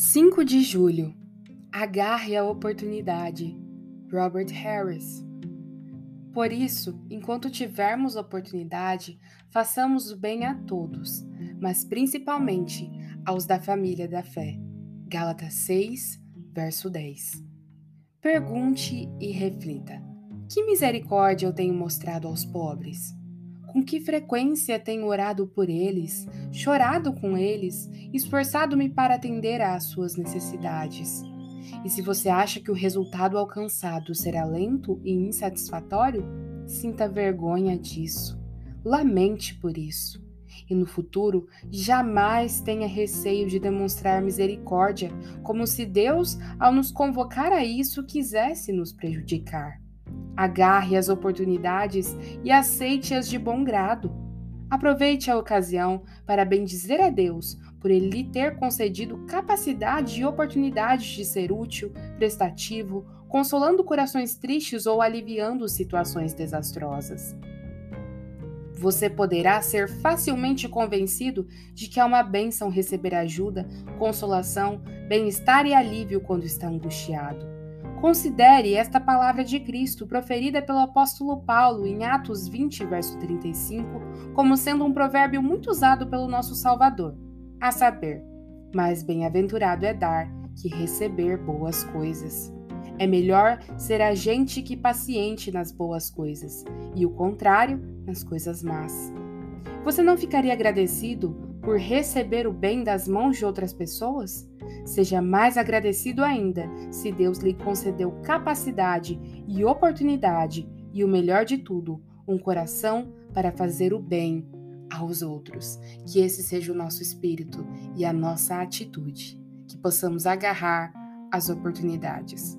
5 de julho. Agarre a oportunidade. Robert Harris. Por isso, enquanto tivermos oportunidade, façamos o bem a todos, mas principalmente aos da família da fé. Gálatas 6, verso 10. Pergunte e reflita: que misericórdia eu tenho mostrado aos pobres? Com que frequência tenho orado por eles, chorado com eles, esforçado-me para atender às suas necessidades? E se você acha que o resultado alcançado será lento e insatisfatório, sinta vergonha disso. Lamente por isso. E no futuro, jamais tenha receio de demonstrar misericórdia, como se Deus, ao nos convocar a isso, quisesse nos prejudicar. Agarre as oportunidades e aceite-as de bom grado. Aproveite a ocasião para bendizer a Deus por ele lhe ter concedido capacidade e oportunidades de ser útil, prestativo, consolando corações tristes ou aliviando situações desastrosas. Você poderá ser facilmente convencido de que é uma bênção receber ajuda, consolação, bem-estar e alívio quando está angustiado. Considere esta palavra de Cristo proferida pelo apóstolo Paulo em Atos 20, verso 35, como sendo um provérbio muito usado pelo nosso Salvador, a saber: mais bem-aventurado é dar que receber boas coisas. É melhor ser agente que paciente nas boas coisas, e o contrário nas coisas más. Você não ficaria agradecido por receber o bem das mãos de outras pessoas? Seja mais agradecido ainda se Deus lhe concedeu capacidade e oportunidade e o melhor de tudo, um coração para fazer o bem aos outros. Que esse seja o nosso espírito e a nossa atitude, que possamos agarrar as oportunidades.